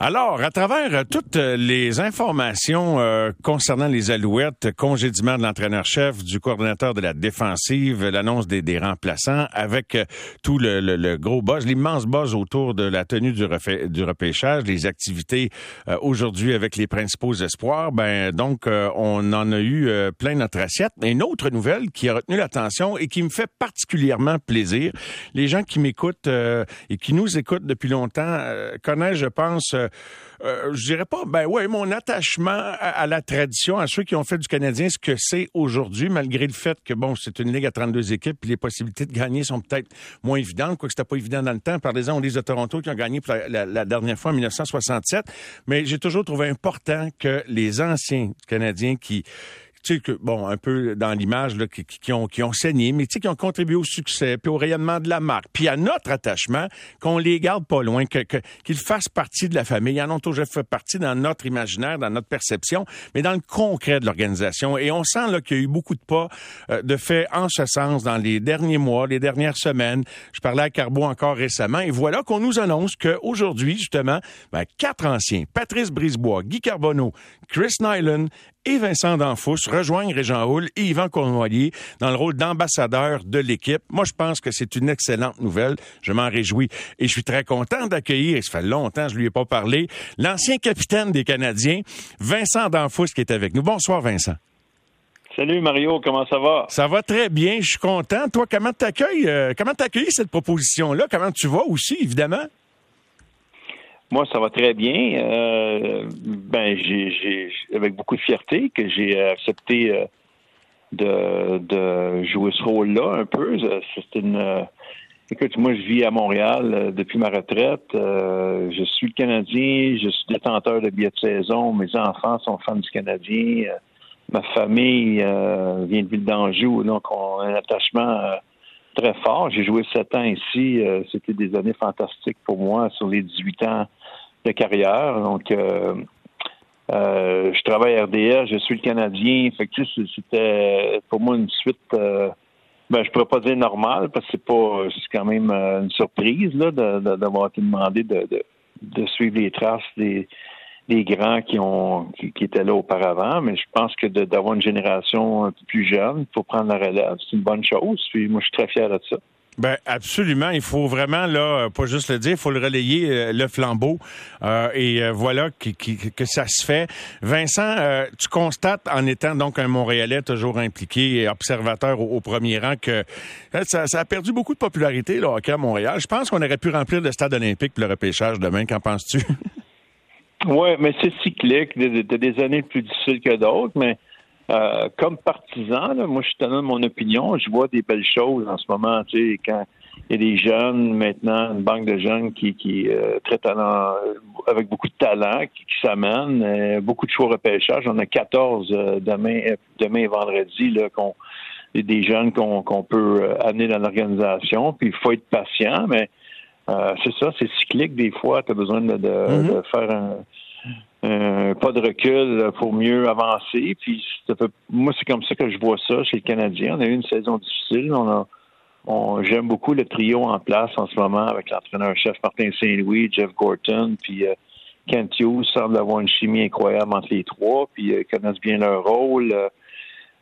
Alors, à travers euh, toutes euh, les informations euh, concernant les Alouettes, congédiement de l'entraîneur-chef, du coordonnateur de la défensive, l'annonce des, des, remplaçants, avec tout le, gros buzz, l'immense buzz autour de la tenue du, du repêchage, les activités aujourd'hui avec les principaux espoirs, ben donc on en a eu plein notre assiette. Une autre nouvelle qui a retenu l'attention et qui me fait particulièrement plaisir, les gens qui m'écoutent et qui nous écoutent depuis longtemps connaissent, je pense, euh, je dirais pas, ben ouais, mon attachement à, la tradition, à ceux qui ont fait du Canadien ce que c'est aujourd'hui, malgré le fait que, bon, c'est une ligue à 32 équipes, puis les possibilités de gagner sont peut-être moins évidentes, quoique c'était pas évident dans le temps. Par exemple, on dit de Toronto qui ont gagné la, dernière fois en 1967. Mais j'ai toujours trouvé important que les anciens Canadiens qui tu sais, que, bon, un peu dans l'image, là, qui, qui, ont, qui ont saigné, mais tu sais, qui ont contribué au succès, puis au rayonnement de la marque, puis à notre attachement, qu'on les garde pas loin, que, qu'ils fassent partie de la famille. Ils en ont toujours fait partie dans notre imaginaire, dans notre perception, mais dans le concret de l'organisation. Et on sent là qu'il y a eu beaucoup de pas euh, de fait en ce sens dans les derniers mois, les dernières semaines. Je parlais à Carbo encore récemment, et voilà qu'on nous annonce qu'aujourd'hui, justement, ben, quatre anciens, Patrice Brisebois, Guy Carbonneau, Chris Nyland et Vincent Danfous rejoignent Régent Houle et Yvan Cournoyer dans le rôle d'ambassadeur de l'équipe. Moi, je pense que c'est une excellente nouvelle. Je m'en réjouis. Et je suis très content d'accueillir, et ça fait longtemps que je lui ai pas parlé, l'ancien capitaine des Canadiens, Vincent Danfous, qui est avec nous. Bonsoir, Vincent. Salut Mario, comment ça va? Ça va très bien, je suis content. Toi, comment t'accueilles, euh, comment t'accueilles cette proposition-là? Comment tu vas aussi, évidemment? Moi, ça va très bien. Euh, ben, j'ai, avec beaucoup de fierté que j'ai accepté euh, de, jouer ce rôle-là un peu. C'est une. Euh, écoute, moi, je vis à Montréal depuis ma retraite. je suis Canadien. Je suis détenteur de billets de saison. Mes enfants sont fans du Canadien. ma famille vient de Ville d'Anjou, donc on a un attachement très fort. J'ai joué sept ans ici. C'était des années fantastiques pour moi sur les 18 ans de carrière. Donc, euh, euh, je travaille à RDR, je suis le Canadien. Fait que c'était pour moi une suite. Euh, ben, je pourrais pas dire normale parce que c'est pas, c'est quand même une surprise là d'avoir été demandé de, de, suivre les traces des, des grands qui ont qui, étaient là auparavant. Mais je pense que d'avoir une génération un peu plus jeune pour prendre la relève, c'est une bonne chose. Puis moi, je suis très fier de ça. Ben absolument, il faut vraiment là, pas juste le dire, il faut le relayer euh, le flambeau euh, et euh, voilà que ça se fait. Vincent, tu constates en étant donc un Montréalais toujours impliqué et observateur au, premier rang que ça, a perdu beaucoup de popularité là à Montréal. Je pense qu'on aurait pu remplir le stade olympique pour le repêchage demain. Qu'en penses-tu? Oui, mais c'est cyclique. T'as des années plus difficiles que d'autres, mais euh, comme partisan, moi je suis tenant de mon opinion, je vois des belles choses en ce moment, tu sais, quand il y a des jeunes maintenant, une banque de jeunes qui, qui euh, très talent, avec beaucoup de talent, qui, s'amènent, euh, beaucoup de choix repêchage. On a 14 euh, demain, demain et vendredi là, qu'on des jeunes qu'on qu'on peut amener dans l'organisation. Puis il faut être patient, mais c'est ça, c'est cyclique des fois. Tu as besoin de, de, mm-hmm. de faire un euh, pas de recul pour mieux avancer. Puis moi, c'est comme ça que je vois ça chez le Canadien. On a eu une saison difficile. On a on, j'aime beaucoup le trio en place en ce moment avec l'entraîneur-chef Martin Saint-Louis, Jeff Gorton, puis euh, Kent semble avoir une chimie incroyable entre les trois, puis euh, ils connaissent bien leur rôle.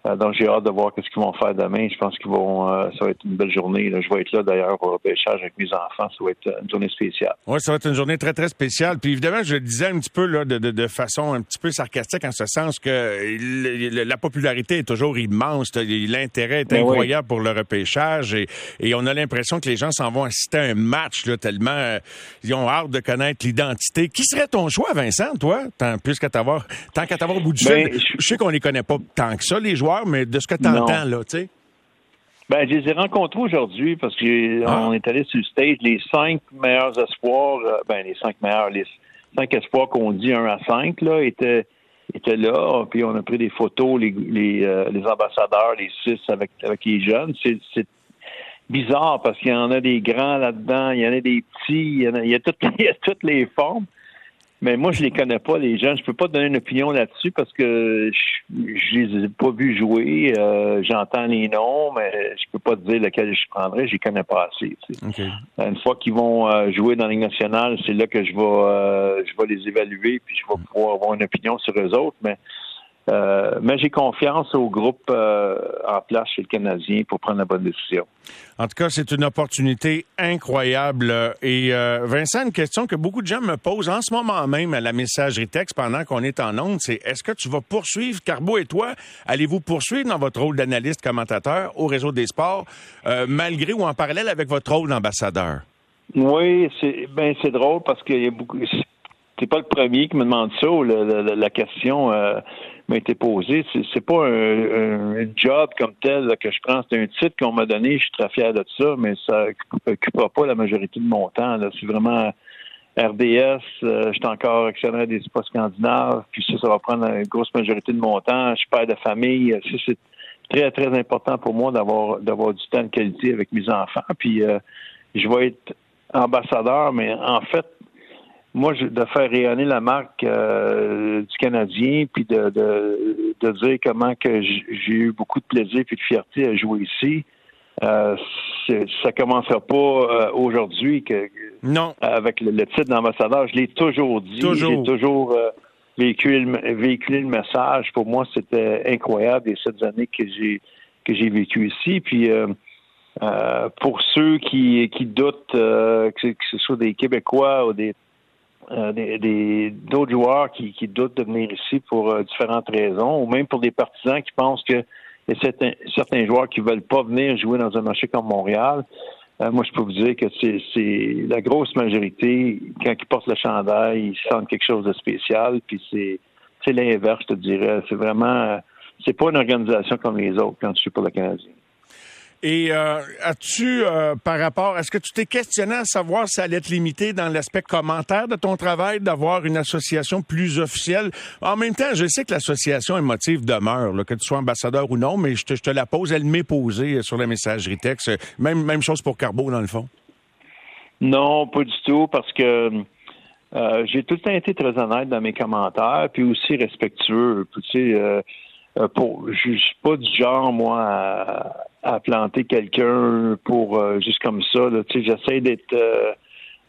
Euh, euh, donc j'ai hâte de voir ce qu'ils vont faire demain. Je pense qu'ils vont, euh, ça va être une belle journée. Je vais être là d'ailleurs au repêchage avec mes enfants. Ça va être une journée spéciale. Oui, ça va être une journée très très spéciale. Puis évidemment, je le disais un petit peu là, de, de, de façon un petit peu sarcastique en ce sens que la popularité est toujours immense. L'intérêt est ben incroyable pour le repêchage et, et on a l'impression que les gens s'en vont assister à un match là, tellement euh, ils ont hâte de connaître l'identité. Qui serait ton choix, Vincent, toi, tant plus qu'à t'avoir, tant qu'à t'avoir au bout du ben, fil? Je sais qu'on les connaît pas tant que ça les joueurs mais de ce que tu entends, là, tu sais? Ben, je les ai rencontrés aujourd'hui parce qu'on ah. est allé sur le stage. Les cinq meilleurs espoirs, euh, ben, les cinq meilleurs, les cinq espoirs qu'on dit un à cinq, là, étaient, étaient là. Puis on a pris des photos, les, les, euh, les ambassadeurs, les six avec, avec les jeunes. C'est bizarre parce qu'il y en a des grands là-dedans, il y en a des petits, il y, a, il y a, toutes, il y a toutes les formes. Mais moi, je les connais pas, les gens. Je peux pas donner une opinion là-dessus parce que je, je les ai pas vus jouer. Euh, j'entends les noms, mais je peux pas te dire lequel je prendrais. Je les connais pas assez. Une fois qu'ils vont euh, jouer dans la Ligue nationale, c'est là que je vais, euh, je vais les évaluer puis je vais pouvoir avoir une opinion sur eux autres. Mais euh, mais j'ai confiance au groupe euh, en place chez le Canadien pour prendre la bonne décision. En tout cas, c'est une opportunité incroyable. Et euh, Vincent, une question que beaucoup de gens me posent en ce moment même à la messagerie texte pendant qu'on est en onde, c'est est-ce que tu vas poursuivre, Carbo et toi, allez-vous poursuivre dans votre rôle d'analyste commentateur au réseau des sports, malgré ou en parallèle avec votre rôle d'ambassadeur? Oui, c'est ben c'est drôle parce qu'il y a beaucoup. C'est pas le premier qui me demande ça. la, question m'a été posé. C'est pas un, job comme tel que je prends. C'est un titre qu'on m'a donné. Je suis très fier de ça, mais ça n'occupera pas la majorité de mon temps. C'est vraiment RDS. Euh, je suis encore actionnaire des sports scandinaves. Puis ça, ça va prendre une grosse majorité de mon temps. Je suis père de famille. c'est très, très important pour moi d'avoir d'avoir du temps de qualité avec mes enfants. Puis euh, je vais être ambassadeur, mais en fait, moi, de faire rayonner la marque euh, du Canadien, puis de, de, de, dire comment que j'ai eu beaucoup de plaisir et de fierté à jouer ici. Euh, ça commencera pas euh, aujourd'hui que non avec le, titre d'ambassadeur. Je l'ai toujours dit. J'ai toujours euh, véhiculé, le, message. Pour moi, c'était incroyable les sept années que j'ai que j'ai vécu ici. Puis pour ceux qui, qui doutent que, que, ce soit des Québécois ou des euh, des, d'autres joueurs qui, doutent de venir ici pour euh, différentes raisons, ou même pour des partisans qui pensent que certains, joueurs qui veulent pas venir jouer dans un marché comme Montréal. Euh, moi, je peux vous dire que c'est, la grosse majorité, quand ils portent le chandail, ils sentent quelque chose de spécial, puis c'est, c'est l'inverse, je te dirais. C'est vraiment, c'est pas une organisation comme les autres quand je suis pour le Canadien. Et euh, as-tu, euh, par rapport, est-ce que tu t'es questionné à savoir si ça allait être limité dans l'aspect commentaire de ton travail, d'avoir une association plus officielle? En même temps, je sais que l'association émotive demeure, là, que tu sois ambassadeur ou non, mais je te, je te la pose, elle m'est posée sur la messagerie texte. Même, même chose pour Carbo, dans le fond. Non, pas du tout, parce que euh, j'ai tout le temps été très honnête dans mes commentaires, puis aussi respectueux. Tu sais, euh, pour, je suis pas du genre, moi, à, planter quelqu'un pour euh, juste comme ça. Tu sais, j'essaie d'être euh,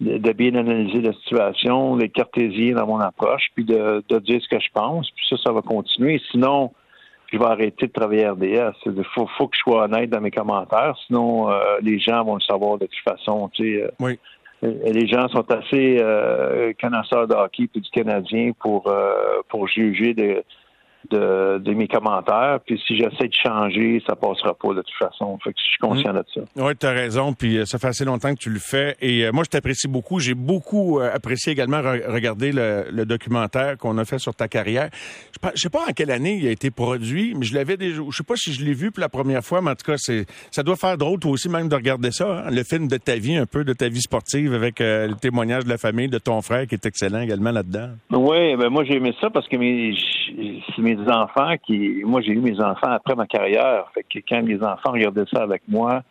de, bien analyser la situation, les cartésiens dans mon approche, puis de, de dire ce que je pense. Puis ça, ça va continuer. Sinon, je vais arrêter de travailler RDS. Il faut, faut que je sois honnête dans mes commentaires, sinon les gens vont le savoir de toute façon. Tu sais, oui. Les gens sont assez connaisseurs de hockey et du Canadien pour pour juger de de, de, mes commentaires. Puis si j'essaie de changer, ça passera pas de toute façon. Fait que je suis conscient de ça. Oui, tu as raison. Puis euh, ça fait assez longtemps que tu le fais. Et euh, moi, je t'apprécie beaucoup. J'ai beaucoup euh, apprécié également regarder le, le documentaire qu'on a fait sur ta carrière. Je sais pas en quelle année il a été produit, mais je l'avais déjà. Je sais pas si je l'ai vu pour la première fois, mais en tout cas, c'est ça doit faire drôle toi aussi même de regarder ça, hein, le film de ta vie, un peu de ta vie sportive avec le témoignage de la famille, de ton frère qui est excellent également là-dedans. Oui, ben moi j'ai aimé ça parce que mes, mes des enfants qui. Moi, j'ai eu mes enfants après ma carrière. Fait que quand mes enfants regardaient ça avec moi,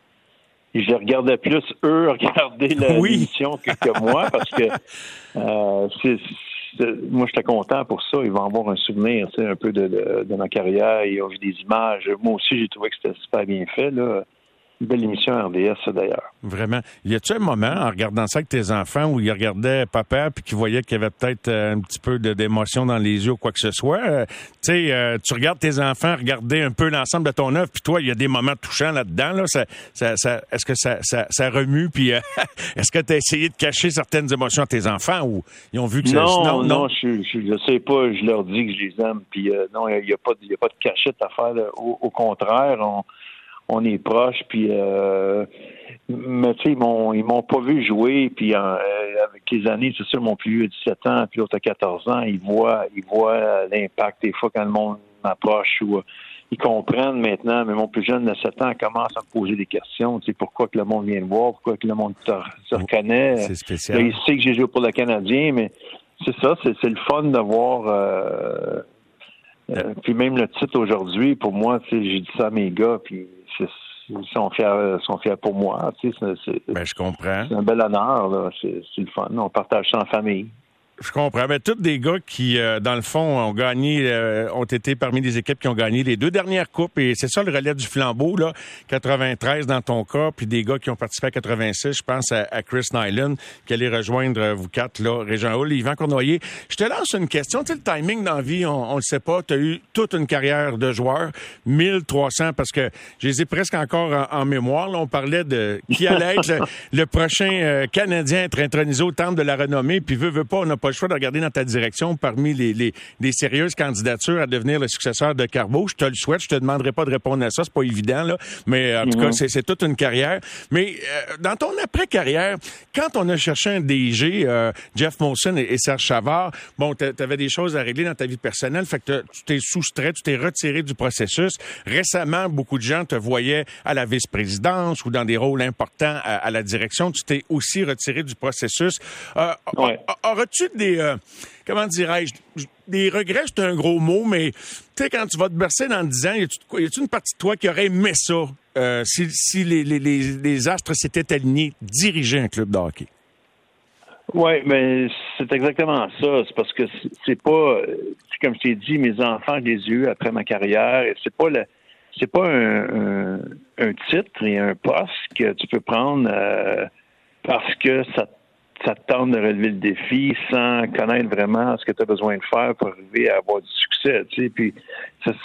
je regardais plus eux regarder l'émission que, moi parce que euh, moi, j'étais content pour ça. Ils vont avoir un souvenir, un peu de, de, ma carrière. Ils ont vu des images. Moi aussi, j'ai trouvé que c'était super bien fait. Là belle émission RDS, d'ailleurs. Vraiment. Y a-tu un moment, en regardant ça avec tes enfants, où ils regardaient papa puis qu'ils voyaient qu'il y avait peut-être euh, un petit peu d'émotion dans les yeux ou quoi que ce soit? Euh, tu sais, euh, tu regardes tes enfants regarder un peu l'ensemble de ton œuvre, puis toi, il y a des moments touchants là-dedans. Là. Ça, ça, est-ce que ça, ça, remue? Puis est-ce que tu as essayé de cacher certaines émotions à tes enfants ou ils ont vu que non, ça... Non, non, je, je, sais pas. Je leur dis que je les aime. Puis non, il n'y a, pas de, a pas de cachette à faire. Au, au, contraire, on on est proche, puis euh, mais tu sais, ils m'ont ils m'ont pas vu jouer, puis euh, avec les années, c'est sûr, mon plus vieux a 17 ans, puis l'autre a 14 ans, ils voient ils voient l'impact des fois quand le monde m'approche ou euh, ils comprennent maintenant, mais mon plus jeune de 7 ans commence à me poser des questions. Tu sais, pourquoi que le monde vient me voir, pourquoi que le monde se reconnaît. C'est spécial. il sait que j'ai joué pour le Canadien, mais c'est ça, c'est le fun de voir euh, puis même le titre aujourd'hui, pour moi, tu sais, j'ai dit ça à mes gars, puis ils sont fiers, sont fiers pour moi. Tu sais, ben, je comprends. C'est un bel honneur, C'est le fun. On partage ça en famille. Je comprends. Mais tous des gars qui, euh, dans le fond, ont gagné, euh, ont été parmi les équipes qui ont gagné les deux dernières coupes. Et c'est ça le relais du flambeau, là. 93 dans ton cas, puis des gars qui ont participé à 86. Je pense à, Chris Nyland, qui allait rejoindre euh, vous quatre, là, Régent Hull, Yvan Cournoyer. Je te lance une question. Tu sais, le timing dans la vie, on, le sait pas. Tu as eu toute une carrière de joueur. 1300, parce que je les ai presque encore en, mémoire. Là, on parlait de qui allait être le, prochain Canadien à être intronisé au temple de la renommée. Puis veut, veut pas, on n'a pas le choix de regarder dans ta direction parmi les, les, sérieuses candidatures à devenir le successeur de Carbo. Je te le souhaite. Je te demanderai pas de répondre à ça. C'est pas évident, là. Mais en tout cas, c'est toute une carrière. Mais euh, dans ton après-carrière, quand on a cherché un DG, euh, Jeff Monson et, Serge Chavard, bon, tu avais des choses à régler dans ta vie personnelle. Fait que tu t'es soustrait, tu t'es retiré du processus. Récemment, beaucoup de gens te voyaient à la vice-présidence ou dans des rôles importants à, la direction. Tu t'es aussi retiré du processus. Euh, des, euh, comment dirais-je, des regrets, c'est un gros mot, mais tu sais, quand tu vas te bercer dans 10 ans, y a-tu une partie de toi qui aurait aimé ça euh, si, les, astres s'étaient alignés, diriger un club de hockey? Oui, mais c'est exactement ça. C'est parce que c'est pas, comme je t'ai dit, mes enfants, les ai eus après ma carrière, c'est pas le, c'est pas un, titre et un poste que tu peux prendre euh, parce que ça te ça te tente de relever le défi sans connaître vraiment ce que tu as besoin de faire pour arriver à avoir du succès. Tu sais. Puis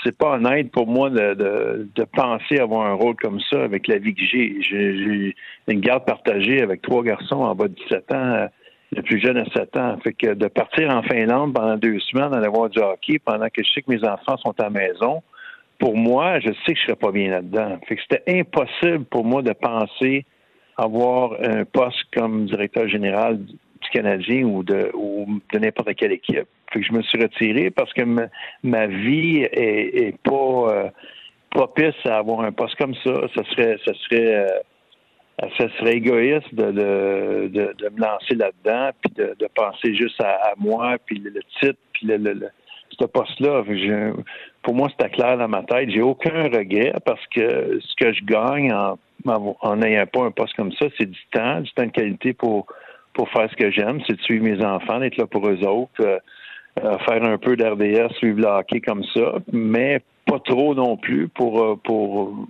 c'est pas honnête pour moi de, de, de, penser avoir un rôle comme ça avec la vie que j'ai. J'ai une garde partagée avec trois garçons en bas de 17 ans, le plus jeune à 7 ans. Fait que de partir en Finlande pendant deux semaines, aller voir du hockey pendant que je sais que mes enfants sont à la maison, pour moi, je sais que je serais pas bien là-dedans. Fait que c'était impossible pour moi de penser avoir un poste comme directeur général du Canadien ou de, n'importe quelle équipe. Je me suis retiré parce que ma, vie est, pas euh, propice à avoir un poste comme ça. Ça serait, serait, euh, serait égoïste de, me lancer là-dedans, puis de, penser juste à, moi, puis le, titre, puis le, ce poste-là. Pour moi, c'était clair dans ma tête. J'ai aucun regret parce que ce que je gagne en en n'ayant pas un poste comme ça, c'est du temps, du temps de qualité pour, pour faire ce que j'aime, c'est de suivre mes enfants, d'être là pour eux autres, euh, euh, faire un peu d'RDS, suivre le hockey comme ça, mais pas trop non plus pour, euh, pour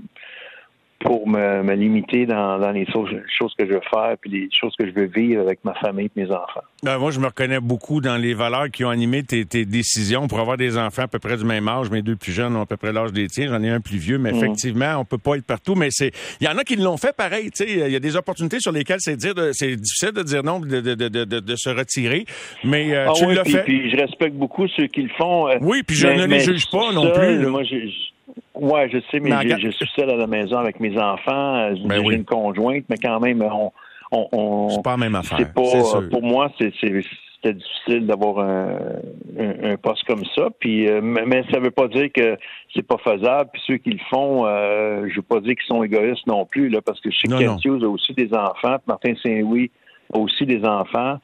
pour me, me limiter dans, dans, les choses que je veux faire puis les choses que je veux vivre avec ma famille et mes enfants. Ben, moi, je me reconnais beaucoup dans les valeurs qui ont animé tes, tes, décisions pour avoir des enfants à peu près du même âge. Mes deux plus jeunes ont à peu près l'âge des tiens. J'en ai un plus vieux, mais mhm. effectivement, on peut pas être partout. Mais c'est, il y en a qui l'ont fait pareil. Tu sais, il y a des opportunités sur lesquelles c'est dire, c'est difficile de dire non, de, de, de, se retirer. Mais euh, ah tu l'as fait. Puis je respecte beaucoup ceux qui le font. Euh, oui, puis je ne les juge pas non plus. Moi, je sais, mais, je, suis seul à la maison avec mes enfants. Euh, ben j'ai une conjointe, mais quand même, on. on, on c'est pas la même affaire. Pour moi, c'est, c'était difficile d'avoir un, un, poste comme ça. Puis, euh, mais ça veut pas dire que c'est pas faisable. Puis ceux qui le font, euh, je veux pas dire qu'ils sont égoïstes non plus, là, parce que je sais que a aussi des enfants, Martin Saint-Louis a aussi des enfants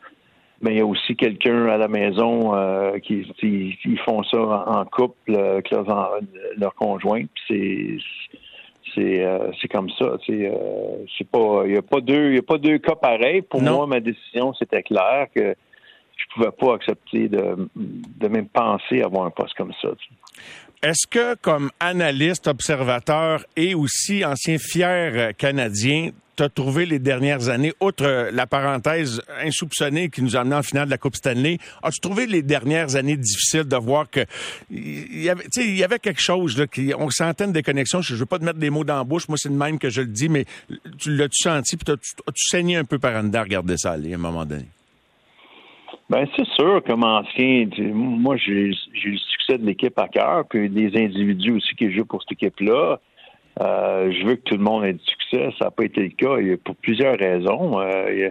mais il y a aussi quelqu'un à la maison euh, qui, ils font ça en, couple euh, avec leur, leur conjoint. C'est c'est euh, c'est comme ça. C'est pas il y a pas deux il y a pas deux cas pareils. Pour moi, ma décision c'était clair que je pouvais pas accepter de, de même penser avoir un poste comme ça. Est-ce que, comme analyste, observateur et aussi ancien fier canadien, tu as trouvé les dernières années, outre la parenthèse insoupçonnée qui nous a amené en finale de la Coupe Stanley, as-tu trouvé les dernières années difficiles de voir que il y avait, il y avait quelque chose là, qui, on sentait une déconnexion. Je, veux pas te mettre des mots dans la bouche, moi c'est le même que je le dis, mais tu l'as-tu senti, puis as-tu saigné un peu par en dedans regarder ça à un moment donné? Ben c'est sûr, comme ancien, moi j'ai le succès de l'équipe à cœur, puis des individus aussi qui jouent pour cette équipe-là. Euh, je veux que tout le monde ait du succès. Ça n'a pas été le cas pour plusieurs raisons. Euh,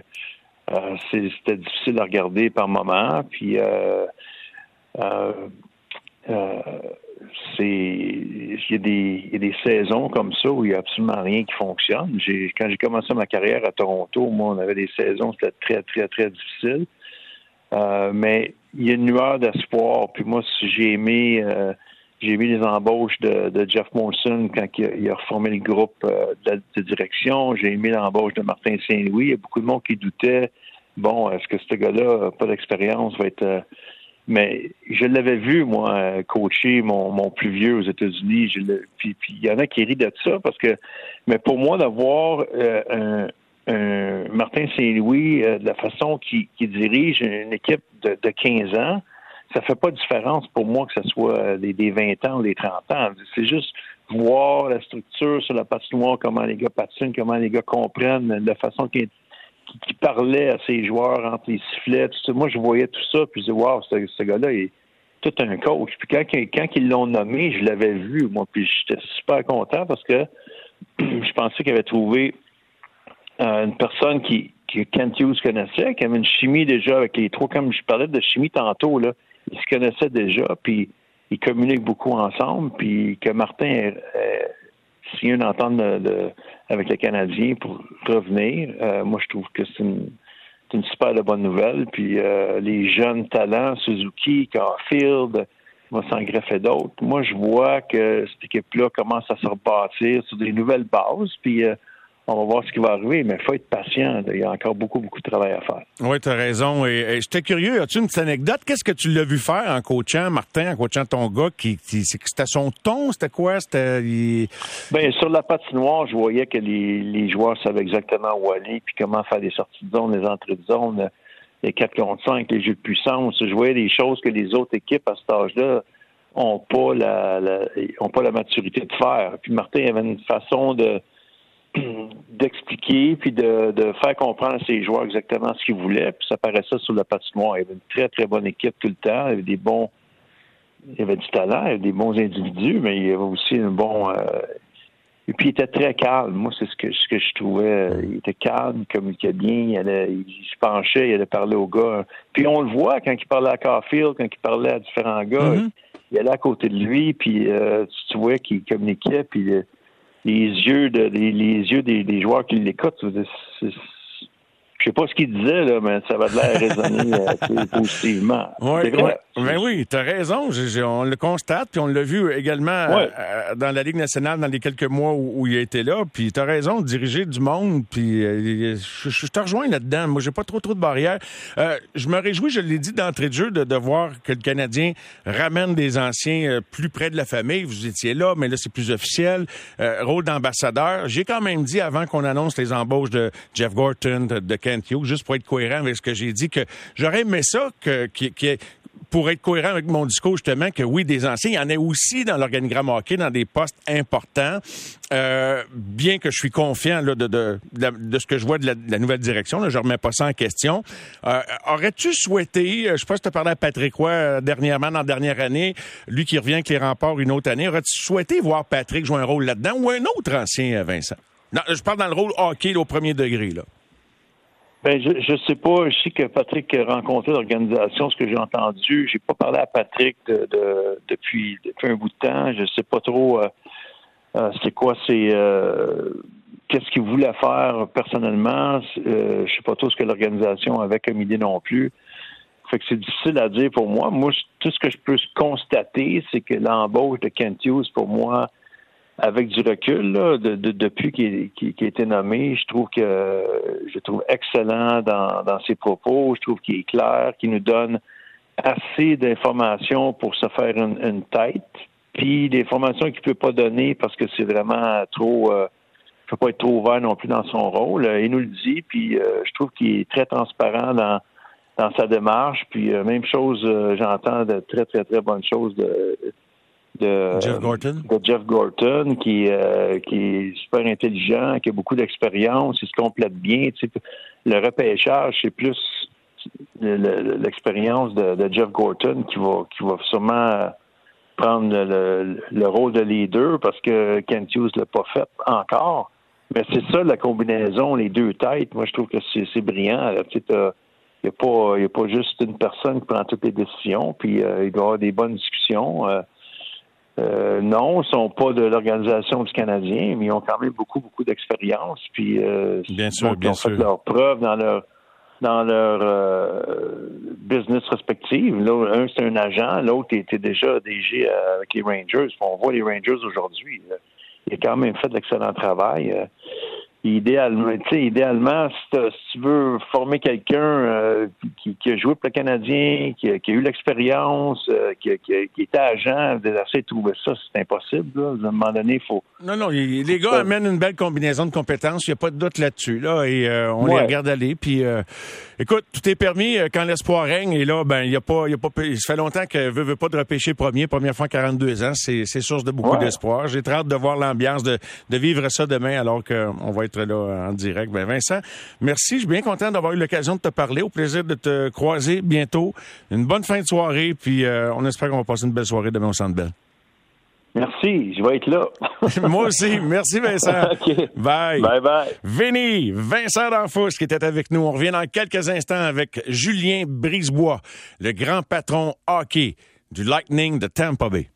euh, c'était difficile à regarder par moment. Puis il y, a des, il y a des saisons comme ça où il n'y a absolument rien qui fonctionne. Quand j'ai commencé ma carrière à Toronto, moi, on avait des saisons, c'était très, très, très difficile. Mais il y a une lueur d'espoir. Puis moi, j'ai aimé j'ai vu les embauches de, Jeff Molson quand il a, reformé le groupe euh, de, direction. J'ai aimé l'embauche de Martin Saint-Louis. Il y a beaucoup de monde qui doutait bon, est-ce que ce gars-là, pas d'expérience, va être mais je l'avais vu, moi, coacher mon, mon plus vieux aux États-Unis. Puis il y en a qui rient de ça parce que, mais pour moi, d'avoir euh, un, Martin Saint-Louis, euh, de la façon qu'il dirige une équipe de, de 15 ans, ça fait pas de différence pour moi que ce soit des, des 20 ans ou des 30 ans. C'est juste voir la structure sur la patinoire, comment les gars patinent, comment les gars comprennent la façon qu'ils qui, parlait à ses joueurs entre les sifflets. Moi, je voyais tout ça, puis je disais, wow, ce, gars-là est tout un coach. Puis quand ils l'ont nommé, je l'avais vu, moi, puis j'étais super content parce que je pensais qu'il avait trouvé euh, une personne qui, que Kent Hughes connaissait, qui avait une chimie déjà avec les trois, comme je parlais de chimie tantôt, là, ils se connaissaient déjà, puis ils communiquent beaucoup ensemble, puis que Martin signé une entente de, avec les Canadiens pour revenir. Euh, moi, je trouve que c'est une, une, super bonne nouvelle. Puis euh, les jeunes talents, Suzuki, Carfield, va s'en greffer d'autres. Moi, je vois que cette équipe-là commence à se rebâtir sur des nouvelles bases. Puis euh, on va voir ce qui va arriver, mais il faut être patient. Il y a encore beaucoup, beaucoup de travail à faire. Oui, tu as raison. Et, j'étais curieux, as-tu une petite anecdote? Qu'est-ce que tu l'as vu faire en coachant Martin, en coachant ton gars? Qui, c'était son ton? C'était quoi? C'était. Bien, sur la patinoire, je voyais que les, joueurs savaient exactement où aller, puis comment faire les sorties de zone, les entrées de zone, les 4 contre 5, les jeux de puissance. Je voyais des choses que les autres équipes à cet âge-là ont pas la, ont pas la maturité de faire. Puis Martin avait une façon de d'expliquer puis de, faire comprendre à ses joueurs exactement ce qu'ils voulaient. Puis ça paraissait sur le patinoire. Il y avait une très, très bonne équipe tout le temps. Il y avait des bons. Il y avait du talent, il y avait des bons individus, mais il y avait aussi un bon. Euh, et puis il était très calme. Moi, c'est ce que, ce que je trouvais. Il était calme, il communiquait bien, il, allait, il, se penchait, il allait parler aux gars. Puis on le voit quand il parlait à Carfield, quand il parlait à différents gars, mm-hmm. il allait à côté de lui, puis euh, tu vois qu'il communiquait, puis euh, les yeux de les, yeux des, joueurs qui l'écoutent. Je sais pas ce qu'il disait, là, mais ça va de l'air résonner euh, positivement. Oui, ben oui, tu as raison. on le constate, puis on l'a vu également euh, euh, dans la Ligue nationale dans les quelques mois où, il a été là. Puis tu as raison, diriger du monde, puis je, te rejoins là-dedans. Moi, j'ai pas trop trop de barrières. je me réjouis, je l'ai dit d'entrée de jeu, de, de, voir que le Canadien ramène des anciens plus près de la famille. Vous étiez là, mais là, c'est plus officiel. rôle d'ambassadeur. J'ai quand même dit, avant qu'on annonce les embauches de Jeff Gorton, de, de juste pour être cohérent avec ce que j'ai dit, que j'aurais aimé ça, que, pour être cohérent avec mon discours, justement, que oui, des anciens, il y en a aussi dans l'organigramme hockey, dans des postes importants. Euh, bien que je suis confiant de, de, ce que je vois de la, nouvelle direction, là, je remets pas ça en question. Euh, aurais-tu souhaité, euh, je sais pas si tu as parlé à Patrick Roy dernièrement, dans la dernière année, lui qui revient avec les remparts une autre année, aurais-tu souhaité voir Patrick jouer un rôle là-dedans ou un autre ancien, Vincent? Non, je parle dans le rôle hockey au premier degré. là. Ben, je, je sais pas. Je sais que Patrick a rencontré l'organisation, ce que j'ai entendu. J'ai pas parlé à Patrick de, depuis, depuis un bout de temps. Je sais pas trop euh, euh, c'est quoi c'est euh, qu'est-ce qu'il voulait faire personnellement. je sais pas trop ce que l'organisation avait comme idée non plus. Fait que c'est difficile à dire pour moi. Moi, tout ce que je peux constater, c'est que l'embauche de Kent Hughes, pour moi, avec du recul, de, depuis qu'il a été nommé, je trouve que je trouve excellent dans, ses propos. Je trouve qu'il est clair, qu'il nous donne assez d'informations pour se faire une, tête. Puis des informations qu'il peut pas donner parce que c'est vraiment trop euh, il ne peut pas être trop ouvert non plus dans son rôle. Il nous le dit, puis euh, je trouve qu'il est très transparent dans, dans sa démarche. Puis euh, même chose, j'entends de très, très, très bonnes choses de, de Jeff Gorton, de Jeff Gorton qui, euh, qui est super intelligent, qui a beaucoup d'expérience, il se complète bien. Tu sais, le repêchage, c'est plus l'expérience de, de, Jeff Gorton qui va, qui va sûrement prendre le, le, rôle de leader parce que Kent Hughes l'a pas fait encore. Mais c'est ça la combinaison, les deux têtes. Moi, je trouve que c'est brillant. Tu sais, il n'y a, pas, y a pas juste une personne qui prend toutes les décisions, puis euh, il doit y avoir des bonnes discussions. Euh, euh, non, ils sont pas de l'organisation du Canadien, mais ils ont quand même beaucoup, beaucoup d'expérience. Puis euh, bien sûr, ils ont fait leurs preuves dans leur dans leur euh, business respective. Là, un, c'est un agent, l'autre était déjà DG avec les Rangers. On voit les Rangers aujourd'hui. Il a quand même fait de l'excellent travail. Idéalement, idéalement si, tu veux former quelqu'un euh, qui, a joué pour le Canadien, qui, a eu l'expérience, euh, qui, était agent, d'essayer de trouver ça, c'est impossible. À un moment donné, il faut. Non, non, les gars amènent une belle combinaison de compétences, il n'y a pas de doute là-dessus. Là, et euh, on les regarde aller. Puis, écoute, tout est permis quand l'espoir règne. Et là, ben, il y a pas, y a pas. Ça fait longtemps que veut, veut pas de repêcher premier, première fois en 42 ans. C'est source de beaucoup d'espoir. J'ai très hâte de voir l'ambiance, de, de vivre ça demain, alors qu'on va être là en direct. Ben Vincent, merci. Je suis bien content d'avoir eu l'occasion de te parler. Au plaisir de te croiser bientôt. Une bonne fin de soirée. Puis euh, on espère qu'on va passer une belle soirée demain au Centre Bell. Merci, je vais être là. Moi aussi. Merci, Vincent. Bye. Bye bye. Vinny, Vincent D'Anfous qui était avec nous. On revient dans quelques instants avec Julien Brisebois, le grand patron hockey du Lightning de Tampa Bay.